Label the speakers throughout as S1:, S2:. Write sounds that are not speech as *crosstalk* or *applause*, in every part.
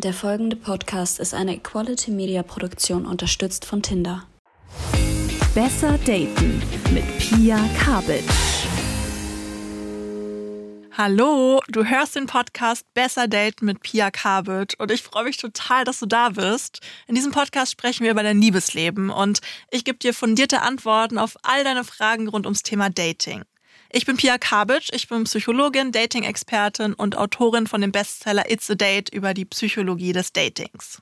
S1: Der folgende Podcast ist eine Equality Media Produktion unterstützt von Tinder.
S2: Besser daten mit Pia Kabitsch.
S3: Hallo, du hörst den Podcast Besser Daten mit Pia Kabitsch und ich freue mich total, dass du da bist. In diesem Podcast sprechen wir über dein Liebesleben und ich gebe dir fundierte Antworten auf all deine Fragen rund ums Thema Dating. Ich bin Pia Kabitsch, ich bin Psychologin, Dating-Expertin und Autorin von dem Bestseller It's a Date über die Psychologie des Datings.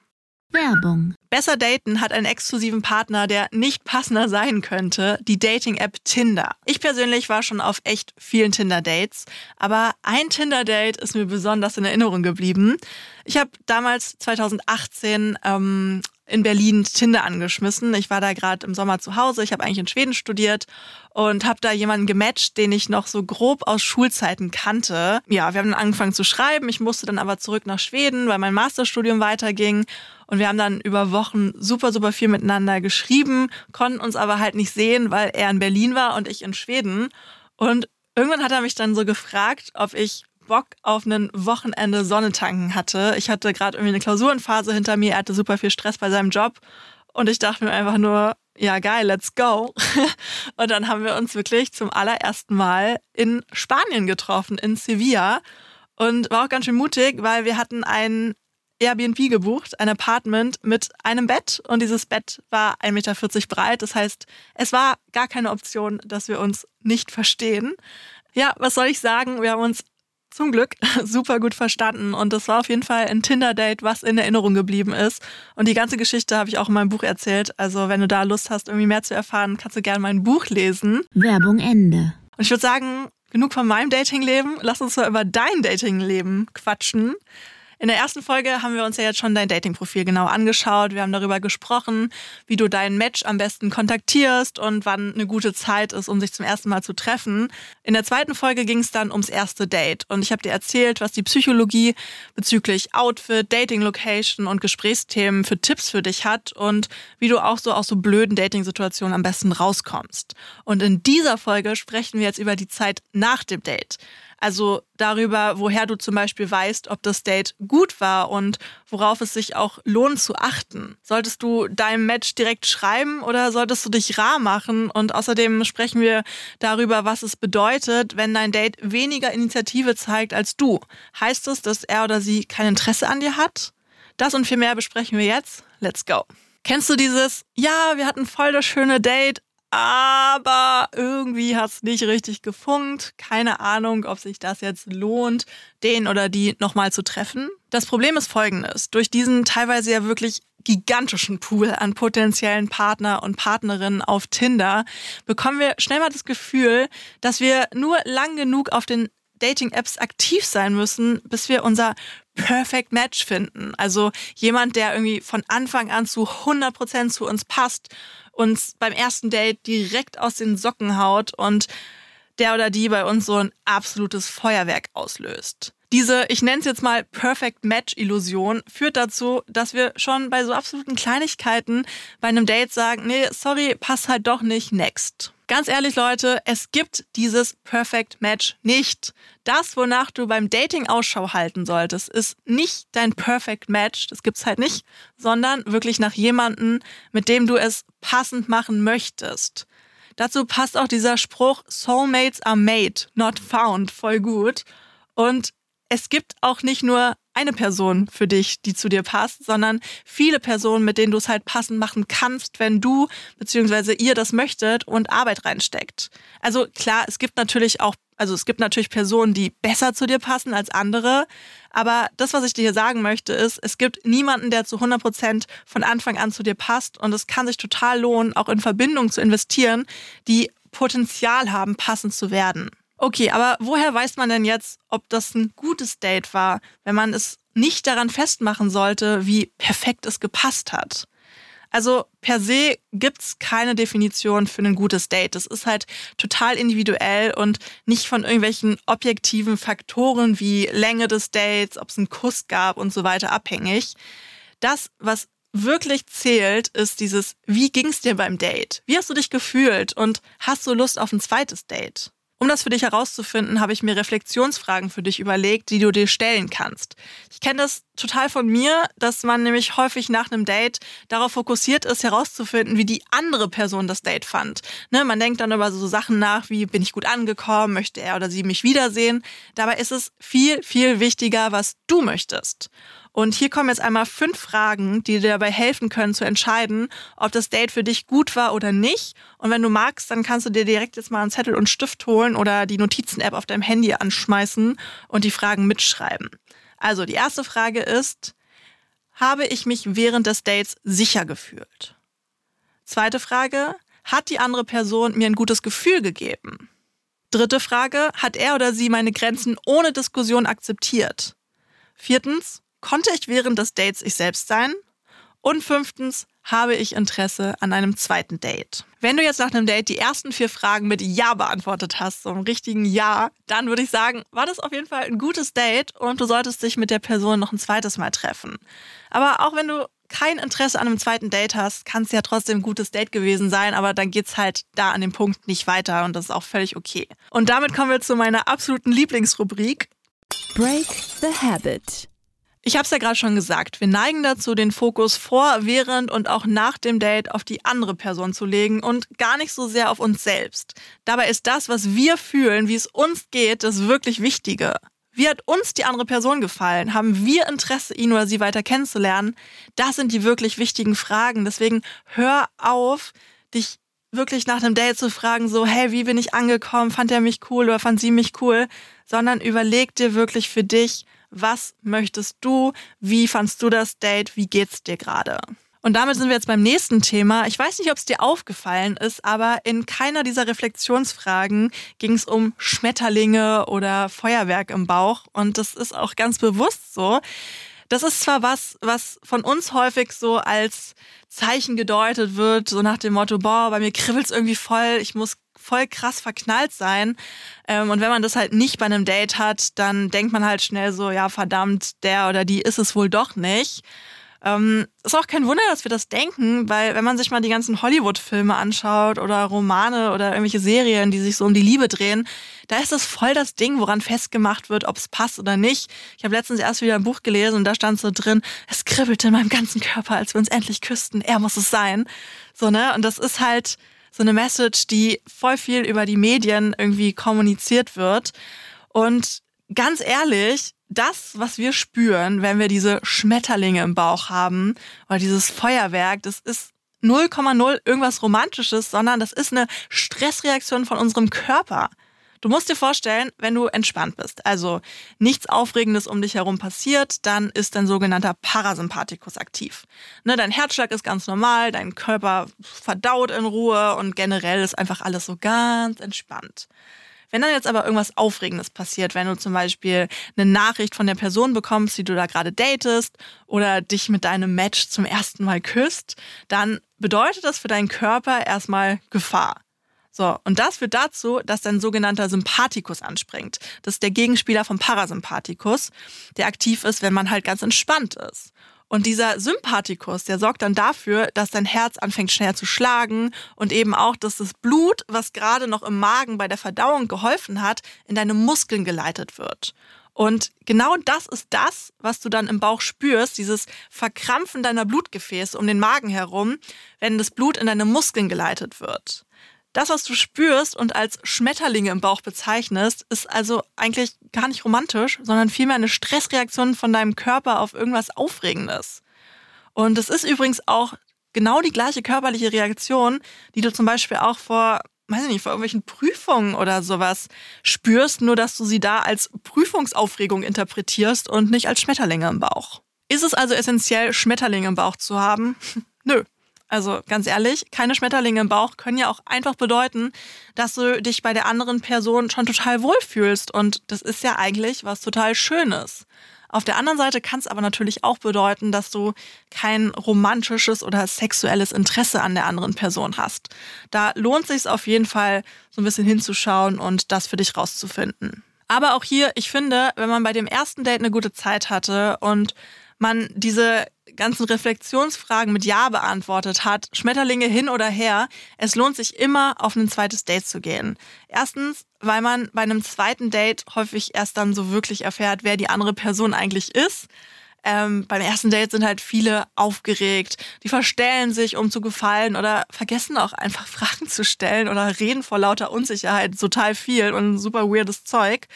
S2: Werbung.
S3: Besser Daten hat einen exklusiven Partner, der nicht passender sein könnte, die Dating-App Tinder. Ich persönlich war schon auf echt vielen Tinder-Dates, aber ein Tinder-Date ist mir besonders in Erinnerung geblieben. Ich habe damals 2018 ähm, in Berlin Tinder angeschmissen. Ich war da gerade im Sommer zu Hause. Ich habe eigentlich in Schweden studiert und habe da jemanden gematcht, den ich noch so grob aus Schulzeiten kannte. Ja, wir haben dann angefangen zu schreiben. Ich musste dann aber zurück nach Schweden, weil mein Masterstudium weiterging. Und wir haben dann über Wochen super, super viel miteinander geschrieben, konnten uns aber halt nicht sehen, weil er in Berlin war und ich in Schweden. Und irgendwann hat er mich dann so gefragt, ob ich Bock auf ein Wochenende Sonne tanken hatte. Ich hatte gerade irgendwie eine Klausurenphase hinter mir, er hatte super viel Stress bei seinem Job und ich dachte mir einfach nur, ja geil, let's go. *laughs* Und dann haben wir uns wirklich zum allerersten Mal in Spanien getroffen, in Sevilla. Und war auch ganz schön mutig, weil wir hatten ein Airbnb gebucht, ein Apartment mit einem Bett und dieses Bett war 1,40 Meter breit. Das heißt, es war gar keine Option, dass wir uns nicht verstehen. Ja, was soll ich sagen? Wir haben uns zum Glück *laughs* super gut verstanden. Und das war auf jeden Fall ein Tinder-Date, was in Erinnerung geblieben ist. Und die ganze Geschichte habe ich auch in meinem Buch erzählt. Also wenn du da Lust hast, irgendwie mehr zu erfahren, kannst du gerne mein Buch lesen.
S2: Werbung Ende.
S3: Und ich würde sagen, genug von meinem Datingleben. Lass uns mal über dein Datingleben quatschen. In der ersten Folge haben wir uns ja jetzt schon dein Datingprofil genau angeschaut. Wir haben darüber gesprochen, wie du dein Match am besten kontaktierst und wann eine gute Zeit ist, um sich zum ersten Mal zu treffen. In der zweiten Folge ging es dann ums erste Date und ich habe dir erzählt, was die Psychologie bezüglich Outfit, Dating Location und Gesprächsthemen für Tipps für dich hat und wie du auch so aus so blöden Dating-Situationen am besten rauskommst. Und in dieser Folge sprechen wir jetzt über die Zeit nach dem Date. Also darüber, woher du zum Beispiel weißt, ob das Date gut war und worauf es sich auch lohnt zu achten. Solltest du deinem Match direkt schreiben oder solltest du dich rar machen? Und außerdem sprechen wir darüber, was es bedeutet, wenn dein Date weniger Initiative zeigt als du. Heißt es, dass er oder sie kein Interesse an dir hat? Das und viel mehr besprechen wir jetzt. Let's go. Kennst du dieses, ja, wir hatten voll das schöne Date, aber irgendwie hat es nicht richtig gefunkt. Keine Ahnung, ob sich das jetzt lohnt, den oder die nochmal zu treffen. Das Problem ist folgendes. Durch diesen teilweise ja wirklich gigantischen Pool an potenziellen Partner und Partnerinnen auf Tinder bekommen wir schnell mal das Gefühl, dass wir nur lang genug auf den Dating-Apps aktiv sein müssen, bis wir unser Perfect Match finden. Also jemand, der irgendwie von Anfang an zu 100% zu uns passt uns beim ersten Date direkt aus den Socken haut und der oder die bei uns so ein absolutes Feuerwerk auslöst. Diese, ich nenne es jetzt mal Perfect Match-Illusion, führt dazu, dass wir schon bei so absoluten Kleinigkeiten bei einem Date sagen, nee, sorry, passt halt doch nicht, next. Ganz ehrlich, Leute, es gibt dieses Perfect Match nicht. Das, wonach du beim Dating Ausschau halten solltest, ist nicht dein Perfect Match, das gibt's halt nicht, sondern wirklich nach jemandem, mit dem du es passend machen möchtest. Dazu passt auch dieser Spruch, Soulmates are made, not found, voll gut. Und es gibt auch nicht nur eine Person für dich, die zu dir passt, sondern viele Personen, mit denen du es halt passend machen kannst, wenn du bzw. ihr das möchtet und Arbeit reinsteckt. Also klar, es gibt natürlich auch, also es gibt natürlich Personen, die besser zu dir passen als andere, aber das, was ich dir hier sagen möchte, ist, es gibt niemanden, der zu 100 Prozent von Anfang an zu dir passt und es kann sich total lohnen, auch in Verbindungen zu investieren, die Potenzial haben, passend zu werden. Okay, aber woher weiß man denn jetzt, ob das ein gutes Date war, wenn man es nicht daran festmachen sollte, wie perfekt es gepasst hat? Also per se gibt's keine Definition für ein gutes Date. Das ist halt total individuell und nicht von irgendwelchen objektiven Faktoren wie Länge des Dates, ob es einen Kuss gab und so weiter abhängig. Das, was wirklich zählt, ist dieses, wie ging's dir beim Date? Wie hast du dich gefühlt und hast du Lust auf ein zweites Date? Um das für dich herauszufinden, habe ich mir Reflexionsfragen für dich überlegt, die du dir stellen kannst. Ich kenne das total von mir, dass man nämlich häufig nach einem Date darauf fokussiert ist, herauszufinden, wie die andere Person das Date fand. Ne, man denkt dann über so Sachen nach, wie bin ich gut angekommen, möchte er oder sie mich wiedersehen. Dabei ist es viel, viel wichtiger, was du möchtest. Und hier kommen jetzt einmal fünf Fragen, die dir dabei helfen können zu entscheiden, ob das Date für dich gut war oder nicht. Und wenn du magst, dann kannst du dir direkt jetzt mal einen Zettel und Stift holen oder die Notizen-App auf deinem Handy anschmeißen und die Fragen mitschreiben. Also die erste Frage ist, habe ich mich während des Dates sicher gefühlt? Zweite Frage, hat die andere Person mir ein gutes Gefühl gegeben? Dritte Frage, hat er oder sie meine Grenzen ohne Diskussion akzeptiert? Viertens, Konnte ich während des Dates ich selbst sein? Und fünftens, habe ich Interesse an einem zweiten Date? Wenn du jetzt nach einem Date die ersten vier Fragen mit Ja beantwortet hast, so einem richtigen Ja, dann würde ich sagen, war das auf jeden Fall ein gutes Date und du solltest dich mit der Person noch ein zweites Mal treffen. Aber auch wenn du kein Interesse an einem zweiten Date hast, kann es ja trotzdem ein gutes Date gewesen sein, aber dann geht's halt da an dem Punkt nicht weiter und das ist auch völlig okay. Und damit kommen wir zu meiner absoluten Lieblingsrubrik.
S2: Break the Habit.
S3: Ich habe es ja gerade schon gesagt, wir neigen dazu, den Fokus vor, während und auch nach dem Date auf die andere Person zu legen und gar nicht so sehr auf uns selbst. Dabei ist das, was wir fühlen, wie es uns geht, das wirklich Wichtige. Wie hat uns die andere Person gefallen? Haben wir Interesse, ihn oder sie weiter kennenzulernen? Das sind die wirklich wichtigen Fragen. Deswegen hör auf, dich wirklich nach einem Date zu fragen, so, hey, wie bin ich angekommen? Fand er mich cool oder fand sie mich cool? Sondern überleg dir wirklich für dich, was möchtest du? Wie fandst du das Date? Wie geht's dir gerade? Und damit sind wir jetzt beim nächsten Thema. Ich weiß nicht, ob es dir aufgefallen ist, aber in keiner dieser Reflexionsfragen ging es um Schmetterlinge oder Feuerwerk im Bauch. Und das ist auch ganz bewusst so. Das ist zwar was, was von uns häufig so als Zeichen gedeutet wird, so nach dem Motto, boah, bei mir kribbelt's irgendwie voll, ich muss voll krass verknallt sein. Ähm, und wenn man das halt nicht bei einem Date hat, dann denkt man halt schnell so, ja, verdammt, der oder die ist es wohl doch nicht. Ähm, ist auch kein Wunder, dass wir das denken, weil wenn man sich mal die ganzen Hollywood-Filme anschaut oder Romane oder irgendwelche Serien, die sich so um die Liebe drehen, da ist das voll das Ding, woran festgemacht wird, ob es passt oder nicht. Ich habe letztens erst wieder ein Buch gelesen und da stand so drin, es kribbelte in meinem ganzen Körper, als wir uns endlich küssten. Er muss es sein. So, ne? Und das ist halt, so eine Message, die voll viel über die Medien irgendwie kommuniziert wird. Und ganz ehrlich, das, was wir spüren, wenn wir diese Schmetterlinge im Bauch haben oder dieses Feuerwerk, das ist 0,0 irgendwas Romantisches, sondern das ist eine Stressreaktion von unserem Körper. Du musst dir vorstellen, wenn du entspannt bist, also nichts Aufregendes um dich herum passiert, dann ist dein sogenannter Parasympathikus aktiv. Ne, dein Herzschlag ist ganz normal, dein Körper verdaut in Ruhe und generell ist einfach alles so ganz entspannt. Wenn dann jetzt aber irgendwas Aufregendes passiert, wenn du zum Beispiel eine Nachricht von der Person bekommst, die du da gerade datest oder dich mit deinem Match zum ersten Mal küsst, dann bedeutet das für deinen Körper erstmal Gefahr. So, und das führt dazu, dass dein sogenannter Sympathikus anspringt. Das ist der Gegenspieler vom Parasympathikus, der aktiv ist, wenn man halt ganz entspannt ist. Und dieser Sympathikus, der sorgt dann dafür, dass dein Herz anfängt schneller zu schlagen und eben auch, dass das Blut, was gerade noch im Magen bei der Verdauung geholfen hat, in deine Muskeln geleitet wird. Und genau das ist das, was du dann im Bauch spürst, dieses Verkrampfen deiner Blutgefäße um den Magen herum, wenn das Blut in deine Muskeln geleitet wird. Das, was du spürst und als Schmetterlinge im Bauch bezeichnest, ist also eigentlich gar nicht romantisch, sondern vielmehr eine Stressreaktion von deinem Körper auf irgendwas Aufregendes. Und es ist übrigens auch genau die gleiche körperliche Reaktion, die du zum Beispiel auch vor, weiß ich nicht, vor irgendwelchen Prüfungen oder sowas spürst, nur dass du sie da als Prüfungsaufregung interpretierst und nicht als Schmetterlinge im Bauch. Ist es also essentiell, Schmetterlinge im Bauch zu haben? *laughs* Nö. Also ganz ehrlich, keine Schmetterlinge im Bauch können ja auch einfach bedeuten, dass du dich bei der anderen Person schon total wohlfühlst. Und das ist ja eigentlich was total Schönes. Auf der anderen Seite kann es aber natürlich auch bedeuten, dass du kein romantisches oder sexuelles Interesse an der anderen Person hast. Da lohnt sich auf jeden Fall, so ein bisschen hinzuschauen und das für dich rauszufinden. Aber auch hier, ich finde, wenn man bei dem ersten Date eine gute Zeit hatte und man diese ganzen Reflexionsfragen mit Ja beantwortet hat, Schmetterlinge hin oder her, es lohnt sich immer, auf ein zweites Date zu gehen. Erstens, weil man bei einem zweiten Date häufig erst dann so wirklich erfährt, wer die andere Person eigentlich ist. ähm, beim ersten Date sind halt viele aufgeregt. Die verstellen sich, um zu gefallen oder vergessen auch einfach *laughs* Fragen zu stellen oder reden vor lauter Unsicherheit total viel und super weirdes Zeug.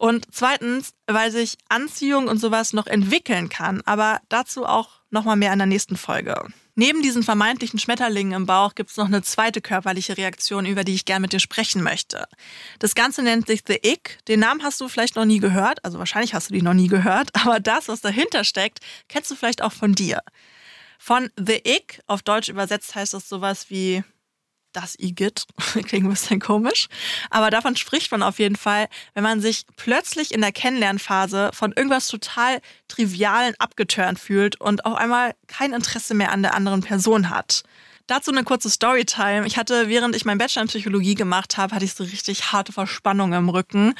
S3: Und zweitens, weil sich Anziehung und sowas noch entwickeln kann, aber dazu auch nochmal mehr in der nächsten Folge. Neben diesen vermeintlichen Schmetterlingen im Bauch gibt es noch eine zweite körperliche Reaktion, über die ich gerne mit dir sprechen möchte. Das Ganze nennt sich The Ick. Den Namen hast du vielleicht noch nie gehört, also wahrscheinlich hast du die noch nie gehört, *laughs* aber das, was dahinter steckt, kennst du vielleicht auch von dir. Von The Ick, auf Deutsch übersetzt heißt das sowas wie das Igitt. *laughs* Klingt ein bisschen komisch. Aber davon spricht man auf jeden Fall, wenn man sich plötzlich in der Kennenlernphase von irgendwas total Trivialen abgeturnt fühlt und auf einmal kein Interesse mehr an der anderen Person hat. Dazu eine kurze Storytime. Ich hatte, während ich mein Bachelor in Psychologie gemacht habe, hatte ich so richtig harte Verspannung im Rücken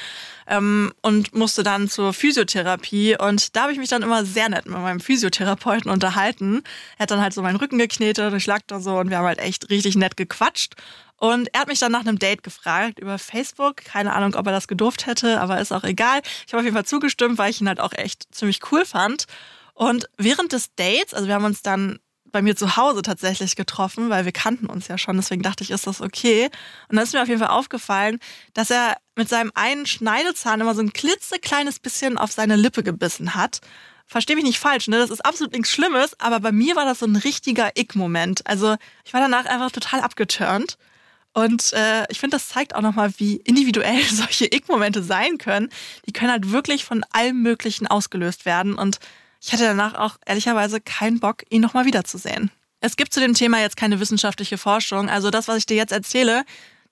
S3: ähm, und musste dann zur Physiotherapie. Und da habe ich mich dann immer sehr nett mit meinem Physiotherapeuten unterhalten. Er hat dann halt so meinen Rücken geknetet, ich lag da so und wir haben halt echt richtig nett gequatscht. Und er hat mich dann nach einem Date gefragt über Facebook. Keine Ahnung, ob er das gedurft hätte, aber ist auch egal. Ich habe auf jeden Fall zugestimmt, weil ich ihn halt auch echt ziemlich cool fand. Und während des Dates, also wir haben uns dann bei mir zu Hause tatsächlich getroffen, weil wir kannten uns ja schon. Deswegen dachte ich, ist das okay. Und dann ist mir auf jeden Fall aufgefallen, dass er mit seinem einen Schneidezahn immer so ein klitzekleines bisschen auf seine Lippe gebissen hat. Verstehe mich nicht falsch, ne? Das ist absolut nichts Schlimmes, aber bei mir war das so ein richtiger Ick-Moment. Also ich war danach einfach total abgeturnt. Und äh, ich finde, das zeigt auch nochmal, wie individuell *laughs* solche Ick-Momente sein können. Die können halt wirklich von allem Möglichen ausgelöst werden. Und ich hatte danach auch ehrlicherweise keinen Bock, ihn nochmal wiederzusehen. Es gibt zu dem Thema jetzt keine wissenschaftliche Forschung. Also das, was ich dir jetzt erzähle,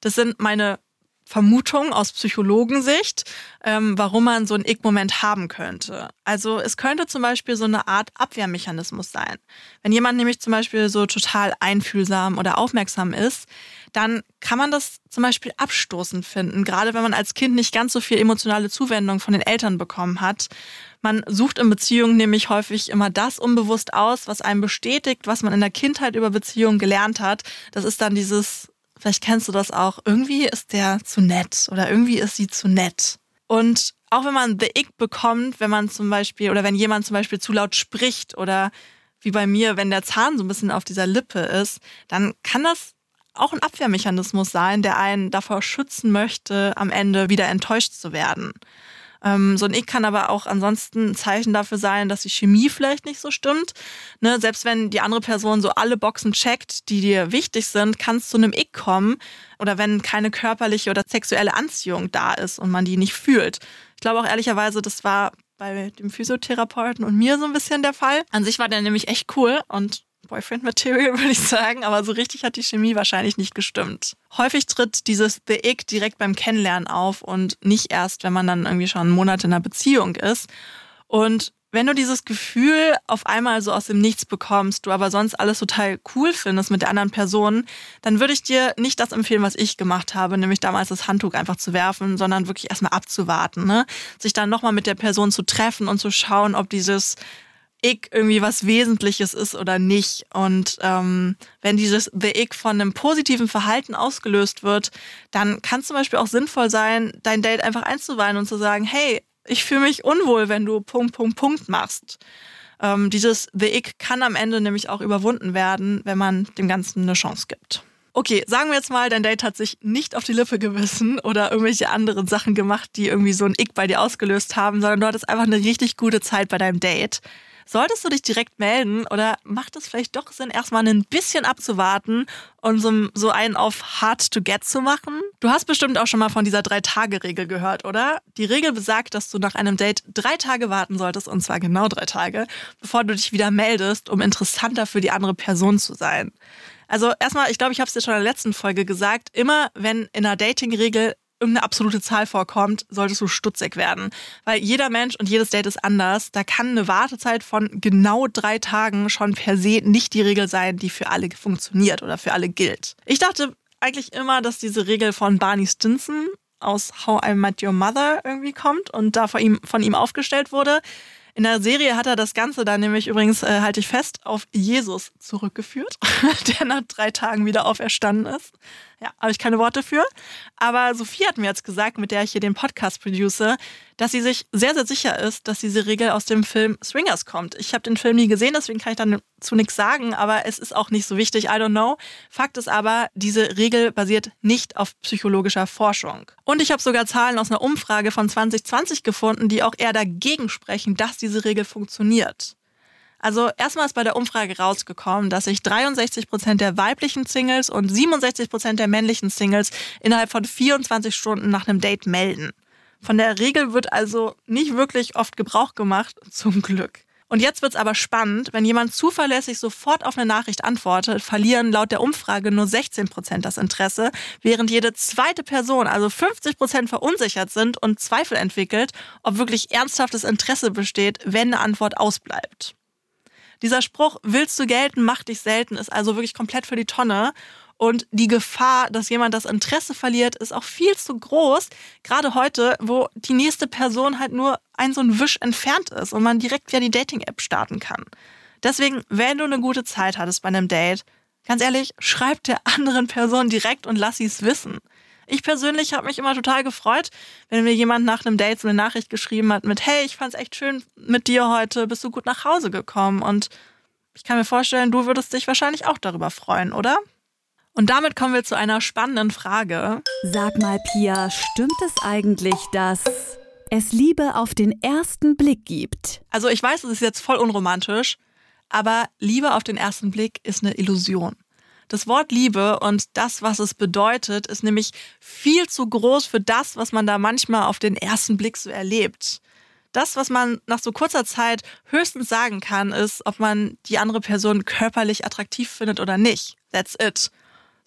S3: das sind meine Vermutungen aus Psychologensicht, ähm, warum man so einen Ick-Moment haben könnte. Also es könnte zum Beispiel so eine Art Abwehrmechanismus sein. Wenn jemand nämlich zum Beispiel so total einfühlsam oder aufmerksam ist, dann kann man das zum Beispiel abstoßend finden, gerade wenn man als Kind nicht ganz so viel emotionale Zuwendung von den Eltern bekommen hat. Man sucht in Beziehungen nämlich häufig immer das unbewusst aus, was einem bestätigt, was man in der Kindheit über Beziehungen gelernt hat. Das ist dann dieses, vielleicht kennst du das auch, irgendwie ist der zu nett oder irgendwie ist sie zu nett. Und auch wenn man The Ick bekommt, wenn man zum Beispiel oder wenn jemand zum Beispiel zu laut spricht oder wie bei mir, wenn der Zahn so ein bisschen auf dieser Lippe ist, dann kann das auch ein Abwehrmechanismus sein, der einen davor schützen möchte, am Ende wieder enttäuscht zu werden. Ähm, so ein Ick kann aber auch ansonsten ein Zeichen dafür sein, dass die Chemie vielleicht nicht so stimmt. Ne, selbst wenn die andere Person so alle Boxen checkt, die dir wichtig sind, kann es zu einem Ick kommen. Oder wenn keine körperliche oder sexuelle Anziehung da ist und man die nicht fühlt. Ich glaube auch ehrlicherweise, das war bei dem Physiotherapeuten und mir so ein bisschen der Fall. An sich war der nämlich echt cool und Boyfriend Material, *laughs* würde ich sagen, aber so richtig hat die Chemie wahrscheinlich nicht gestimmt. Häufig tritt dieses The Ick direkt beim Kennenlernen auf und nicht erst, wenn man dann irgendwie schon Monate in einer Beziehung ist. Und wenn du dieses Gefühl auf einmal so aus dem Nichts bekommst, du aber sonst alles total cool findest mit der anderen Person, dann würde ich dir nicht das empfehlen, was ich gemacht habe, nämlich damals das Handtuch einfach zu werfen, sondern wirklich erstmal abzuwarten, ne? Sich dann nochmal mit der Person zu treffen und zu schauen, ob dieses ich irgendwie was Wesentliches ist oder nicht. Und ähm, wenn dieses The Ich von einem positiven Verhalten ausgelöst wird, dann kann es zum Beispiel auch sinnvoll sein, dein Date einfach einzuweihen und zu sagen, hey, ich fühle mich unwohl, wenn du Punkt, Punkt, Punkt machst. Ähm, dieses The Ich kann am Ende nämlich auch überwunden werden, wenn man dem Ganzen eine Chance gibt. Okay, sagen wir jetzt mal, dein Date hat sich nicht auf die Lippe gewissen oder irgendwelche anderen Sachen gemacht, die irgendwie so ein Ick bei dir ausgelöst haben, sondern du hattest einfach eine richtig gute Zeit bei deinem Date. Solltest du dich direkt melden oder macht es vielleicht doch Sinn, erstmal ein bisschen abzuwarten und so, so einen auf hard to get zu machen? Du hast bestimmt auch schon mal von dieser Drei-Tage-Regel gehört, oder? Die Regel besagt, dass du nach einem Date drei Tage warten solltest, und zwar genau drei Tage, bevor du dich wieder meldest, um interessanter für die andere Person zu sein. Also erstmal, ich glaube, ich habe es dir schon in der letzten Folge gesagt, immer wenn in einer Dating-Regel irgendeine absolute Zahl vorkommt, solltest du stutzig werden. Weil jeder Mensch und jedes Date ist anders. Da kann eine Wartezeit von genau drei Tagen schon per se nicht die Regel sein, die für alle funktioniert oder für alle gilt. Ich dachte eigentlich immer, dass diese Regel von Barney Stinson aus How I Met Your Mother irgendwie kommt und da von ihm, von ihm aufgestellt wurde. In der Serie hat er das Ganze dann nämlich übrigens, äh, halte ich fest, auf Jesus zurückgeführt, *laughs* der nach drei Tagen wieder auferstanden ist. Ja, habe ich keine Worte für. Aber Sophie hat mir jetzt gesagt, mit der ich hier den Podcast produce, dass sie sich sehr, sehr sicher ist, dass diese Regel aus dem Film Swingers kommt. Ich habe den Film nie gesehen, deswegen kann ich dazu nichts sagen, aber es ist auch nicht so wichtig. I don't know. Fakt ist aber, diese Regel basiert nicht auf psychologischer Forschung. Und ich habe sogar Zahlen aus einer Umfrage von 2020 gefunden, die auch eher dagegen sprechen, dass diese Regel funktioniert. Also erstmal ist bei der Umfrage rausgekommen, dass sich 63 Prozent der weiblichen Singles und 67 Prozent der männlichen Singles innerhalb von 24 Stunden nach einem Date melden. Von der Regel wird also nicht wirklich oft Gebrauch gemacht, *laughs* zum Glück. Und jetzt wird's aber spannend, wenn jemand zuverlässig sofort auf eine Nachricht antwortet, verlieren laut der Umfrage nur 16 Prozent das Interesse, während jede zweite Person, also 50 Prozent verunsichert sind und Zweifel entwickelt, ob wirklich ernsthaftes Interesse besteht, wenn eine Antwort ausbleibt. Dieser Spruch, willst du gelten, mach dich selten, ist also wirklich komplett für die Tonne. Und die Gefahr, dass jemand das Interesse verliert, ist auch viel zu groß. Gerade heute, wo die nächste Person halt nur ein so ein Wisch entfernt ist und man direkt via die Dating-App starten kann. Deswegen, wenn du eine gute Zeit hattest bei einem Date, ganz ehrlich, schreib der *laughs* anderen Person direkt und lass sie es wissen. Ich persönlich habe mich immer total gefreut, wenn mir jemand nach einem Date so eine Nachricht geschrieben hat mit, hey, ich fand es echt schön mit dir heute, bist du gut nach Hause gekommen? Und ich kann mir vorstellen, du würdest dich wahrscheinlich auch darüber freuen, oder? Und damit kommen wir zu einer spannenden Frage.
S2: Sag mal, Pia, stimmt es eigentlich, dass es Liebe auf den ersten Blick gibt?
S3: Also ich weiß, es ist jetzt voll unromantisch, aber Liebe auf den ersten Blick ist eine Illusion. Das Wort Liebe und das, was es bedeutet, ist nämlich viel zu groß für das, was man da manchmal auf den ersten Blick so erlebt. Das, was man nach so kurzer Zeit höchstens sagen kann, ist, ob man die andere Person körperlich attraktiv findet oder nicht. That's it.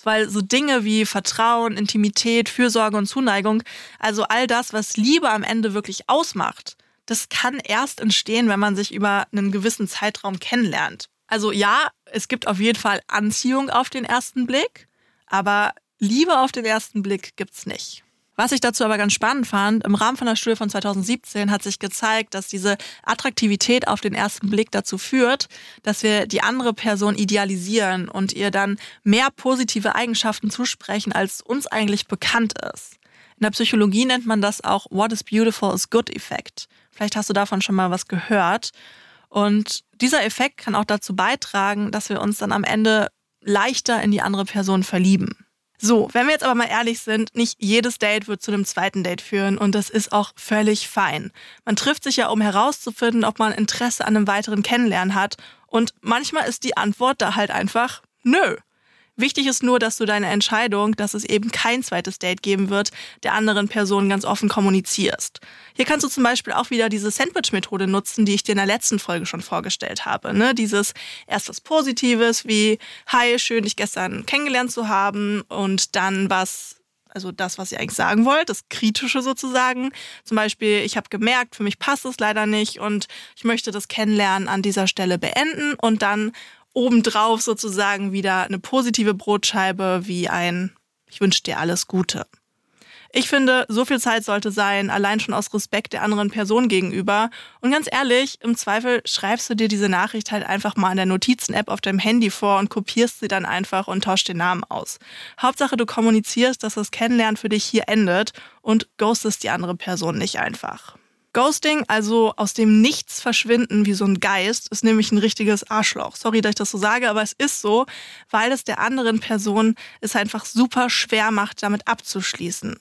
S3: Weil so Dinge wie Vertrauen, Intimität, Fürsorge und Zuneigung, also all das, was Liebe am Ende wirklich ausmacht, das kann erst entstehen, wenn man sich über einen gewissen Zeitraum kennenlernt. Also ja, es gibt auf jeden Fall Anziehung auf den ersten Blick, aber Liebe auf den ersten Blick gibt's nicht. Was ich dazu aber ganz spannend fand, im Rahmen von der Studie von 2017 hat sich gezeigt, dass diese Attraktivität auf den ersten Blick dazu führt, dass wir die andere Person idealisieren und ihr dann mehr positive Eigenschaften zusprechen, als uns eigentlich bekannt ist. In der Psychologie nennt man das auch What is Beautiful is Good Effekt. Vielleicht hast du davon schon mal was gehört. Und dieser Effekt kann auch dazu beitragen, dass wir uns dann am Ende leichter in die andere Person verlieben. So, wenn wir jetzt aber mal ehrlich sind, nicht jedes Date wird zu einem zweiten Date führen und das ist auch völlig fein. Man trifft sich ja, um herauszufinden, ob man Interesse an einem weiteren Kennenlernen hat und manchmal ist die Antwort da halt einfach nö. Wichtig ist nur, dass du deine Entscheidung, dass es eben kein zweites Date geben wird, der anderen Person ganz offen kommunizierst. Hier kannst du zum Beispiel auch wieder diese Sandwich-Methode nutzen, die ich dir in der letzten Folge schon vorgestellt habe. Ne? Dieses erst was Positives wie, hi, schön, dich gestern kennengelernt zu haben und dann was also das, was ihr eigentlich sagen wollt, das Kritische sozusagen. Zum Beispiel, ich habe gemerkt, für mich passt es leider nicht und ich möchte das Kennenlernen an dieser Stelle beenden und dann obendrauf sozusagen wieder eine positive Brotscheibe wie ein Ich wünsche dir alles Gute. Ich finde, so viel Zeit sollte sein, allein schon aus Respekt der anderen Person gegenüber. Und ganz ehrlich, im Zweifel schreibst du dir diese Nachricht halt einfach mal in der Notizen-App auf deinem Handy vor und kopierst sie dann einfach und tauschst den Namen aus. Hauptsache, du kommunizierst, dass das Kennenlernen für dich hier endet und ghostest die andere Person nicht einfach. Ghosting, also aus dem Nichts verschwinden wie so ein Geist, ist nämlich ein richtiges Arschloch. Sorry, dass ich das so sage, aber es ist so, weil es der anderen Person es einfach super schwer macht, damit abzuschließen.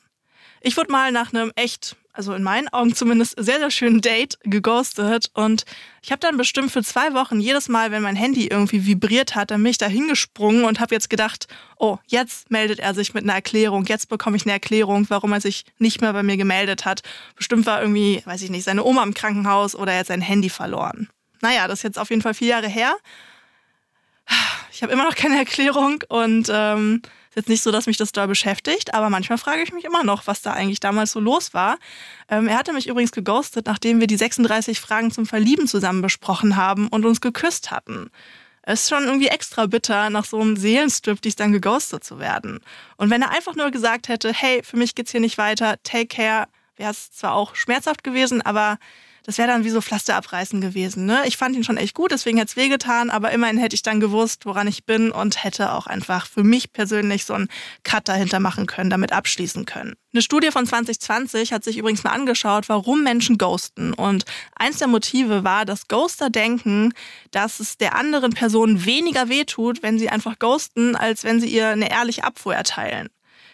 S3: Ich wurde mal nach einem echt also in meinen Augen zumindest, sehr, sehr schönen Date geghostet. Und ich habe dann bestimmt für zwei Wochen jedes Mal, wenn mein Handy irgendwie vibriert hat, dann bin ich da hingesprungen und habe jetzt gedacht, oh, jetzt meldet er sich mit einer Erklärung, jetzt bekomme ich eine Erklärung, warum er sich nicht mehr bei mir gemeldet hat. Bestimmt war irgendwie, weiß ich nicht, seine Oma im Krankenhaus oder er hat sein Handy verloren. Naja, das ist jetzt auf jeden Fall vier Jahre her. Ich habe immer noch keine Erklärung und ähm, ist jetzt nicht so, dass mich das da beschäftigt, aber manchmal frage ich mich immer noch, was da eigentlich damals so los war. Ähm, er hatte mich übrigens geghostet, nachdem wir die 36 Fragen zum Verlieben zusammen besprochen haben und uns geküsst hatten. Es ist schon irgendwie extra bitter, nach so einem Seelenstrip dies dann geghostet zu werden. Und wenn er einfach nur gesagt hätte, hey, für mich geht's hier nicht weiter, take care, wäre es zwar auch schmerzhaft gewesen, aber das wäre dann wie so Pflaster abreißen gewesen. Ne? Ich fand ihn schon echt gut, deswegen hätte es wehgetan, aber immerhin hätte ich dann gewusst, woran ich bin und hätte auch einfach für mich persönlich so einen Cut dahinter machen können, damit abschließen können. Eine Studie von 2020 hat sich übrigens mal angeschaut, warum Menschen ghosten. Und eins der Motive war, dass Ghoster denken, dass es der anderen Person weniger wehtut, wenn sie einfach ghosten, als wenn sie ihr eine ehrliche Abfuhr erteilen.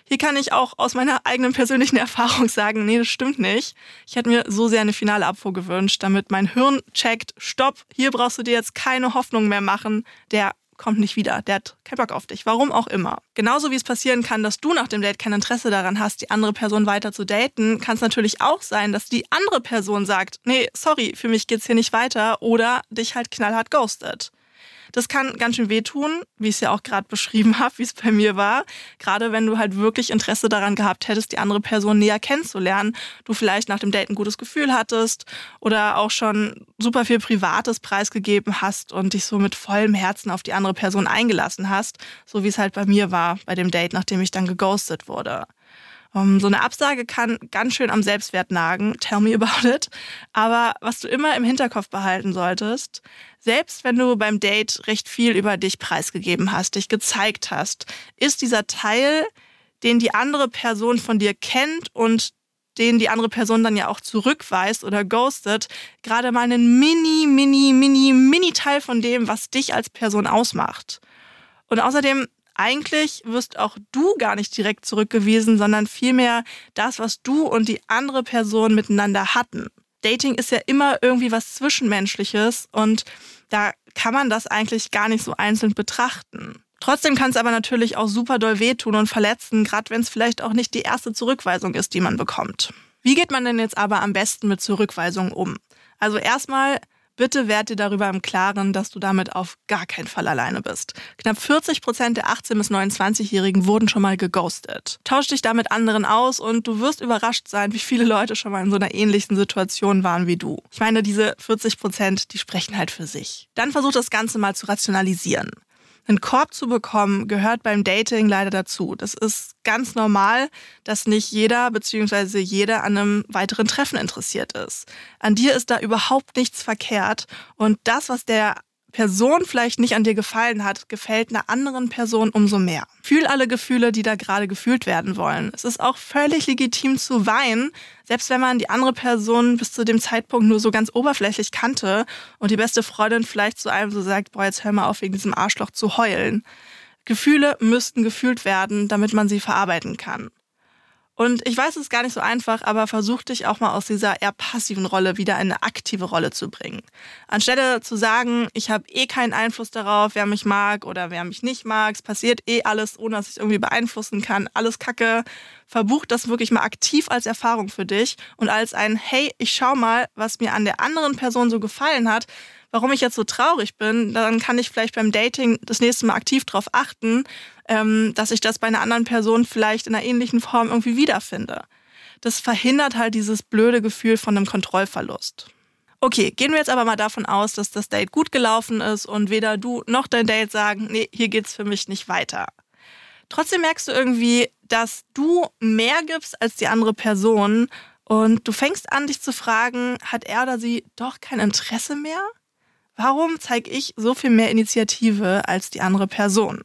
S3: Hier kann ich auch aus meiner eigenen persönlichen *laughs* Erfahrung sagen, nee, das stimmt nicht. Ich hätte mir so sehr eine finale Abfuhr gewünscht, damit mein Hirn checkt, stopp, hier brauchst du dir jetzt keine Hoffnung mehr machen. Der kommt nicht wieder, der hat keinen Bock auf dich, warum auch immer. Genauso wie es passieren kann, dass du nach dem Date kein Interesse daran hast, die andere Person weiter zu daten, kann es natürlich auch sein, dass die andere Person sagt, nee, sorry, für mich geht's hier nicht weiter oder dich halt knallhart ghostet. Das kann ganz schön wehtun, wie ich es ja auch gerade beschrieben habe, wie es bei mir war. Gerade wenn du halt wirklich Interesse daran gehabt hättest, die andere Person näher kennenzulernen, du vielleicht nach dem Date ein gutes Gefühl hattest oder auch schon super viel Privates preisgegeben hast und dich so mit vollem Herzen auf die andere Person eingelassen hast, so wie es halt bei mir war bei dem Date, nachdem ich dann geghostet wurde. Um, ähm, so eine Absage kann ganz schön am Selbstwert nagen, tell me about it. Aber was du immer im Hinterkopf behalten solltest, selbst wenn du beim Date recht viel über dich preisgegeben hast, dich gezeigt hast, ist dieser Teil, den die andere Person von dir kennt und den die andere Person dann ja auch zurückweist oder ghostet, gerade mal ein mini, mini, mini, mini Teil von dem, was dich als Person ausmacht. Und außerdem eigentlich wirst auch du gar nicht direkt zurückgewiesen, sondern vielmehr das, was du und die andere Person miteinander hatten. Dating ist ja immer irgendwie was Zwischenmenschliches und da kann man das eigentlich gar nicht so einzeln betrachten. Trotzdem kann es aber natürlich auch super doll wehtun und verletzen, gerade wenn es vielleicht auch nicht die erste Zurückweisung ist, die man bekommt. Wie geht man denn jetzt aber am besten mit Zurückweisungen um? Also erstmal Bitte werd dir darüber im Klaren, dass du damit auf gar keinen Fall alleine bist. Knapp 40 Prozent der 18- bis 29-Jährigen wurden schon mal geghostet. Tausch dich da mit anderen aus und du wirst überrascht sein, wie viele Leute schon mal in so einer ähnlichen Situation waren wie du. Ich meine, diese 40 Prozent, die sprechen halt für sich. Dann versuch das Ganze mal zu rationalisieren. Einen Korb zu bekommen gehört beim Dating leider dazu. Das ist ganz normal, dass nicht jeder bzw. jede an einem weiteren Treffen interessiert ist. An dir ist da überhaupt nichts verkehrt und das, was der Person vielleicht nicht an dir gefallen hat, gefällt einer anderen Person umso mehr. Fühl alle Gefühle, die da gerade gefühlt werden wollen. Es ist auch völlig legitim zu weinen, selbst wenn man die andere Person bis zu dem Zeitpunkt nur so ganz oberflächlich kannte und die beste Freundin vielleicht zu einem so sagt, boah, jetzt hör mal auf, wegen diesem Arschloch zu heulen. Gefühle müssten gefühlt werden, damit man sie verarbeiten kann. Und ich weiß, es ist gar nicht so einfach, aber versuch dich auch mal aus dieser eher passiven Rolle wieder in eine aktive Rolle zu bringen. Anstelle zu sagen, ich habe eh keinen Einfluss darauf, wer mich mag oder wer mich nicht mag, es passiert eh alles, ohne dass ich es irgendwie beeinflussen kann, alles Kacke, verbuch das wirklich mal aktiv als Erfahrung für dich und als ein, hey, ich schau mal, was mir an der anderen Person so gefallen hat, warum ich jetzt so traurig bin, dann kann ich vielleicht beim Dating das nächste Mal aktiv darauf achten, ähm, dass ich das bei einer anderen Person vielleicht in einer ähnlichen Form irgendwie wiederfinde. Das verhindert halt dieses blöde Gefühl von einem Kontrollverlust. Okay, gehen wir jetzt aber mal davon aus, dass das Date gut gelaufen ist und weder du noch dein Date sagen, nee, hier geht's für mich nicht weiter. Trotzdem merkst du irgendwie, dass du mehr gibst als die andere Person und du fängst an, dich zu fragen, hat er oder sie doch kein Interesse mehr? Warum zeige ich so viel mehr Initiative als die andere Person?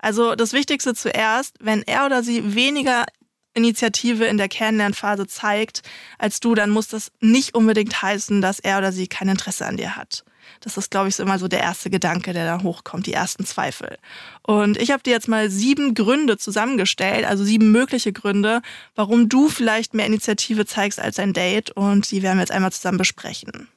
S3: Also das Wichtigste zuerst, wenn er oder sie weniger Initiative in der Kennenlernphase zeigt als du, dann muss das nicht unbedingt heißen, dass er oder sie kein Interesse an dir hat. Das ist, glaube ich, so immer so der erste Gedanke, der da hochkommt, die ersten Zweifel. Und ich habe dir jetzt mal sieben Gründe zusammengestellt, also sieben mögliche Gründe, warum du vielleicht mehr Initiative zeigst als ein Date. Und die werden wir jetzt einmal zusammen besprechen.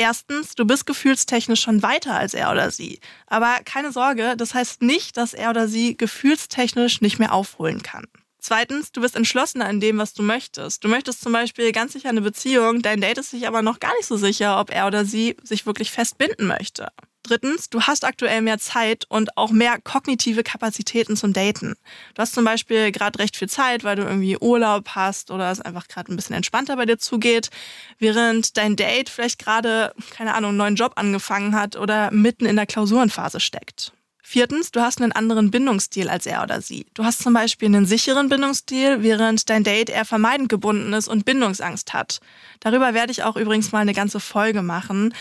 S3: Erstens, du bist gefühlstechnisch schon weiter als er oder sie. Aber keine Sorge, das heißt nicht, dass er oder sie gefühlstechnisch nicht mehr aufholen kann. Zweitens, du bist entschlossener in dem, was du möchtest. Du möchtest zum Beispiel ganz sicher eine Beziehung, dein Date ist sich aber noch gar nicht so sicher, ob er oder sie sich wirklich festbinden möchte. Drittens, du hast aktuell mehr Zeit und auch mehr kognitive Kapazitäten zum Daten. Du hast zum Beispiel gerade recht viel Zeit, weil du irgendwie Urlaub hast oder es einfach gerade ein bisschen entspannter bei dir zugeht, während dein Date vielleicht gerade, keine Ahnung, einen neuen Job angefangen hat oder mitten in der Klausurenphase steckt. Viertens, du hast einen anderen Bindungsstil als er oder sie. Du hast zum Beispiel einen sicheren Bindungsstil, während dein Date eher vermeidend gebunden ist und Bindungsangst hat. Darüber werde ich auch übrigens mal eine ganze Folge machen.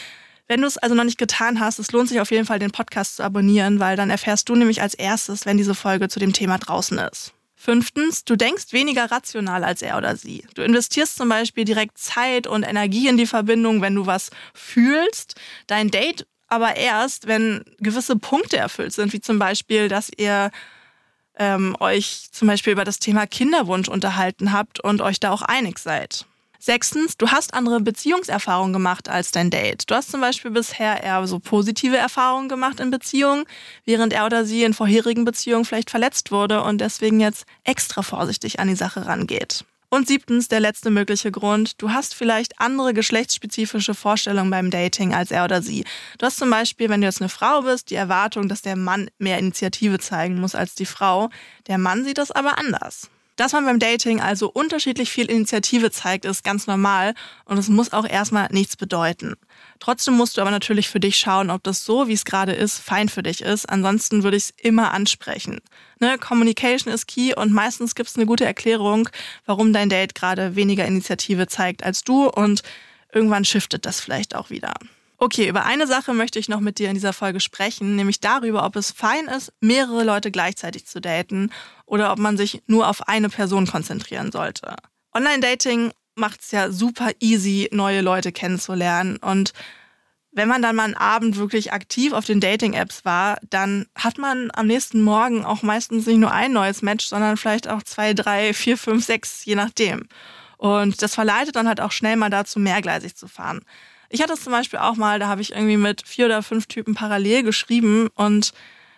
S3: Wenn du es also noch nicht getan hast, es lohnt sich auf jeden Fall, den Podcast zu abonnieren, weil dann erfährst du nämlich als erstes, wenn diese Folge zu dem Thema draußen ist. Fünftens, du denkst weniger rational als er oder sie. Du investierst zum Beispiel direkt Zeit und Energie in die Verbindung, wenn du was fühlst. Dein Date aber erst, wenn gewisse Punkte erfüllt sind, wie zum Beispiel, dass ihr ähm, euch zum Beispiel über das Thema Kinderwunsch unterhalten habt und euch da auch einig seid. Sechstens, du hast andere Beziehungserfahrungen gemacht als dein Date. Du hast zum Beispiel bisher eher so positive Erfahrungen gemacht in Beziehungen, während er oder sie in vorherigen Beziehungen vielleicht verletzt wurde und deswegen jetzt extra vorsichtig an die Sache rangeht. Und siebtens, der letzte mögliche Grund, du hast vielleicht andere geschlechtsspezifische Vorstellungen beim Dating als er oder sie. Du hast zum Beispiel, wenn du jetzt eine Frau bist, die Erwartung, dass der Mann mehr Initiative zeigen muss als die Frau. Der Mann sieht das aber anders. Dass man beim Dating also unterschiedlich viel Initiative zeigt, ist ganz normal und es muss auch erstmal nichts bedeuten. Trotzdem musst du aber natürlich für dich schauen, ob das so, wie es gerade ist, fein für dich ist. Ansonsten würde ich es immer ansprechen. Ne? Communication ist key und meistens gibt es eine gute Erklärung, warum dein Date gerade weniger Initiative zeigt als du und irgendwann shiftet das vielleicht auch wieder. Okay, über eine Sache möchte ich noch mit dir in dieser Folge sprechen, nämlich darüber, ob es fein ist, mehrere Leute gleichzeitig zu daten oder ob man sich nur auf eine Person konzentrieren sollte. Online-Dating macht es ja super easy, neue Leute kennenzulernen und wenn man dann mal einen Abend wirklich aktiv auf den Dating-Apps war, dann hat man am nächsten Morgen auch meistens nicht nur ein neues Match, sondern vielleicht auch zwei, drei, vier, fünf, sechs, je nachdem. Und das verleitet dann halt auch schnell mal dazu, mehrgleisig zu fahren. Ich hatte es zum Beispiel auch mal, da habe ich irgendwie mit vier oder fünf Typen parallel geschrieben und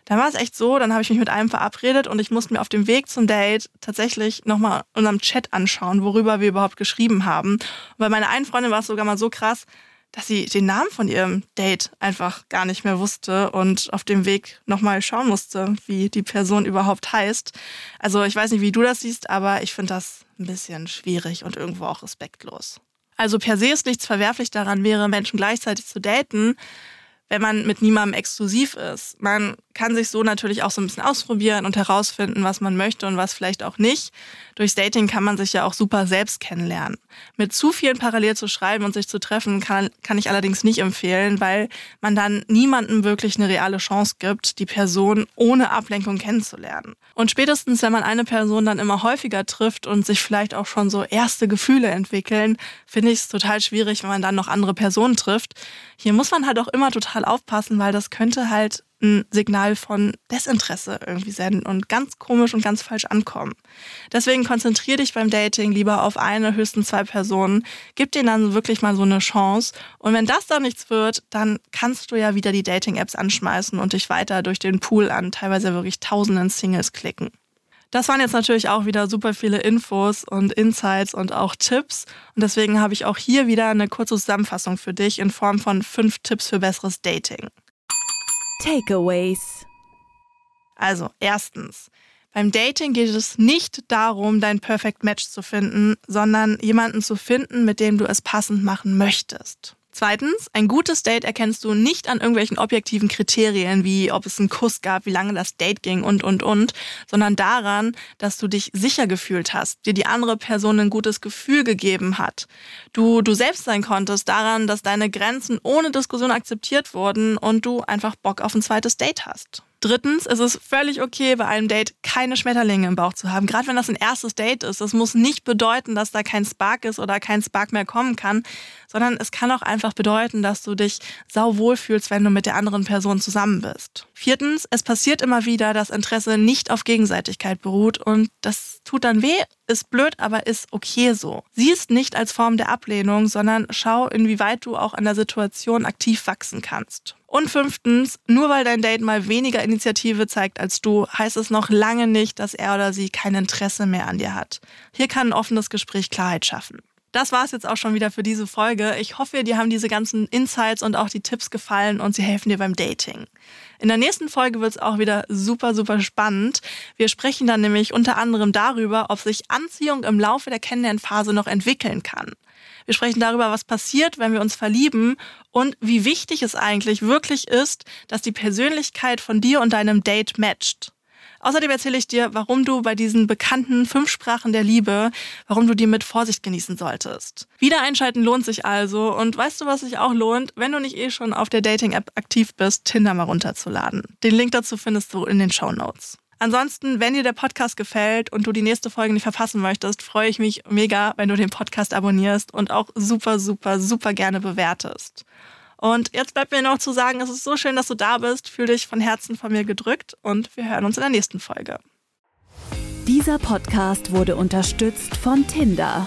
S3: dann war es echt so, dann habe ich mich mit einem verabredet und ich musste mir auf dem Weg zum Date tatsächlich nochmal unserem Chat anschauen, worüber wir überhaupt geschrieben haben. Und bei meiner einen Freundin war es sogar mal so krass, dass sie den Namen von ihrem Date einfach gar nicht mehr wusste und auf dem Weg nochmal schauen musste, wie die Person überhaupt heißt. Also ich weiß nicht, wie du das siehst, aber ich finde das ein bisschen schwierig und irgendwo auch respektlos. Also per se ist nichts verwerflich daran wäre, Menschen gleichzeitig zu daten, wenn man mit niemandem exklusiv ist. Man kann sich so natürlich auch so ein bisschen ausprobieren und herausfinden, was man möchte und was vielleicht auch nicht. Durchs Dating kann man sich ja auch super selbst kennenlernen. Mit zu vielen parallel zu schreiben und sich zu treffen, kann, kann ich allerdings nicht empfehlen, weil man dann niemandem wirklich eine reale Chance gibt, die Person ohne Ablenkung kennenzulernen. Und spätestens, wenn man eine Person dann immer häufiger trifft und sich vielleicht auch schon so erste Gefühle entwickeln, finde ich es total schwierig, wenn man dann noch andere Personen trifft. Hier muss man halt auch immer total aufpassen, weil das könnte halt ein Signal von Desinteresse irgendwie senden und ganz komisch und ganz falsch ankommen. Deswegen konzentriere dich beim Dating lieber auf eine, höchstens zwei Personen. Gib denen dann wirklich mal so eine Chance. Und wenn das dann nichts wird, dann kannst du ja wieder die Dating-Apps anschmeißen und dich weiter durch den Pool an teilweise wirklich tausenden Singles klicken. Das waren jetzt natürlich auch wieder super viele Infos und Insights und auch Tipps. Und deswegen habe ich auch hier wieder eine kurze Zusammenfassung für dich in Form von fünf Tipps für besseres Dating.
S2: Takeaways.
S3: Also, erstens. Beim Dating geht es nicht darum, dein Perfect Match zu finden, sondern jemanden zu finden, mit dem du es passend machen möchtest. Zweitens, ein gutes Date erkennst du nicht an irgendwelchen objektiven Kriterien, wie ob es einen Kuss gab, wie lange das Date ging und, und, und, sondern daran, dass du dich sicher gefühlt hast, dir die andere Person ein gutes Gefühl gegeben hat. Du, du selbst sein konntest daran, dass deine Grenzen ohne Diskussion akzeptiert wurden und du einfach Bock auf ein zweites Date hast. Drittens, es ist völlig okay, bei einem Date keine Schmetterlinge im Bauch zu haben. Gerade wenn das ein erstes Date ist. Das muss nicht bedeuten, dass da kein Spark ist oder kein Spark mehr kommen kann, sondern es kann auch einfach bedeuten, dass du dich sau wohl fühlst, wenn du mit der anderen Person zusammen bist. Viertens, es passiert immer wieder, dass Interesse nicht auf Gegenseitigkeit beruht und das tut dann weh, ist blöd, aber ist okay so. Sieh es nicht als Form der Ablehnung, sondern schau, inwieweit du auch an der Situation aktiv wachsen kannst. Und fünftens, nur weil dein Date mal weniger Initiative zeigt als du, heißt es noch lange nicht, dass er oder sie kein Interesse mehr an dir hat. Hier kann ein offenes Gespräch Klarheit schaffen. Das war es jetzt auch schon wieder für diese Folge. Ich hoffe, dir haben diese ganzen Insights und auch die Tipps gefallen und sie helfen dir beim Dating. In der nächsten Folge wird es auch wieder super, super spannend. Wir sprechen dann nämlich unter anderem darüber, ob sich Anziehung im Laufe der Kennenlernphase noch entwickeln kann. Wir sprechen darüber, was passiert, wenn wir uns verlieben und wie wichtig es eigentlich wirklich ist, dass die Persönlichkeit von dir und deinem Date matcht. Außerdem erzähle ich dir, warum du bei diesen bekannten fünf Sprachen der Liebe, warum du die mit Vorsicht genießen solltest. Wieder einschalten lohnt sich also. Und weißt du, was sich auch lohnt? Wenn du nicht eh schon auf der Dating-App aktiv bist, Tinder mal runterzuladen. Den Link dazu findest du in den Show Notes. Ansonsten, wenn dir der Podcast gefällt und du die nächste Folge nicht verpassen möchtest, freue ich mich mega, wenn du den Podcast abonnierst und auch super, super, super gerne bewertest. Und jetzt bleibt mir noch zu sagen, es ist so schön, dass du da bist. Fühl dich von Herzen von mir gedrückt und wir hören uns in der nächsten Folge.
S2: Dieser Podcast wurde unterstützt von Tinder.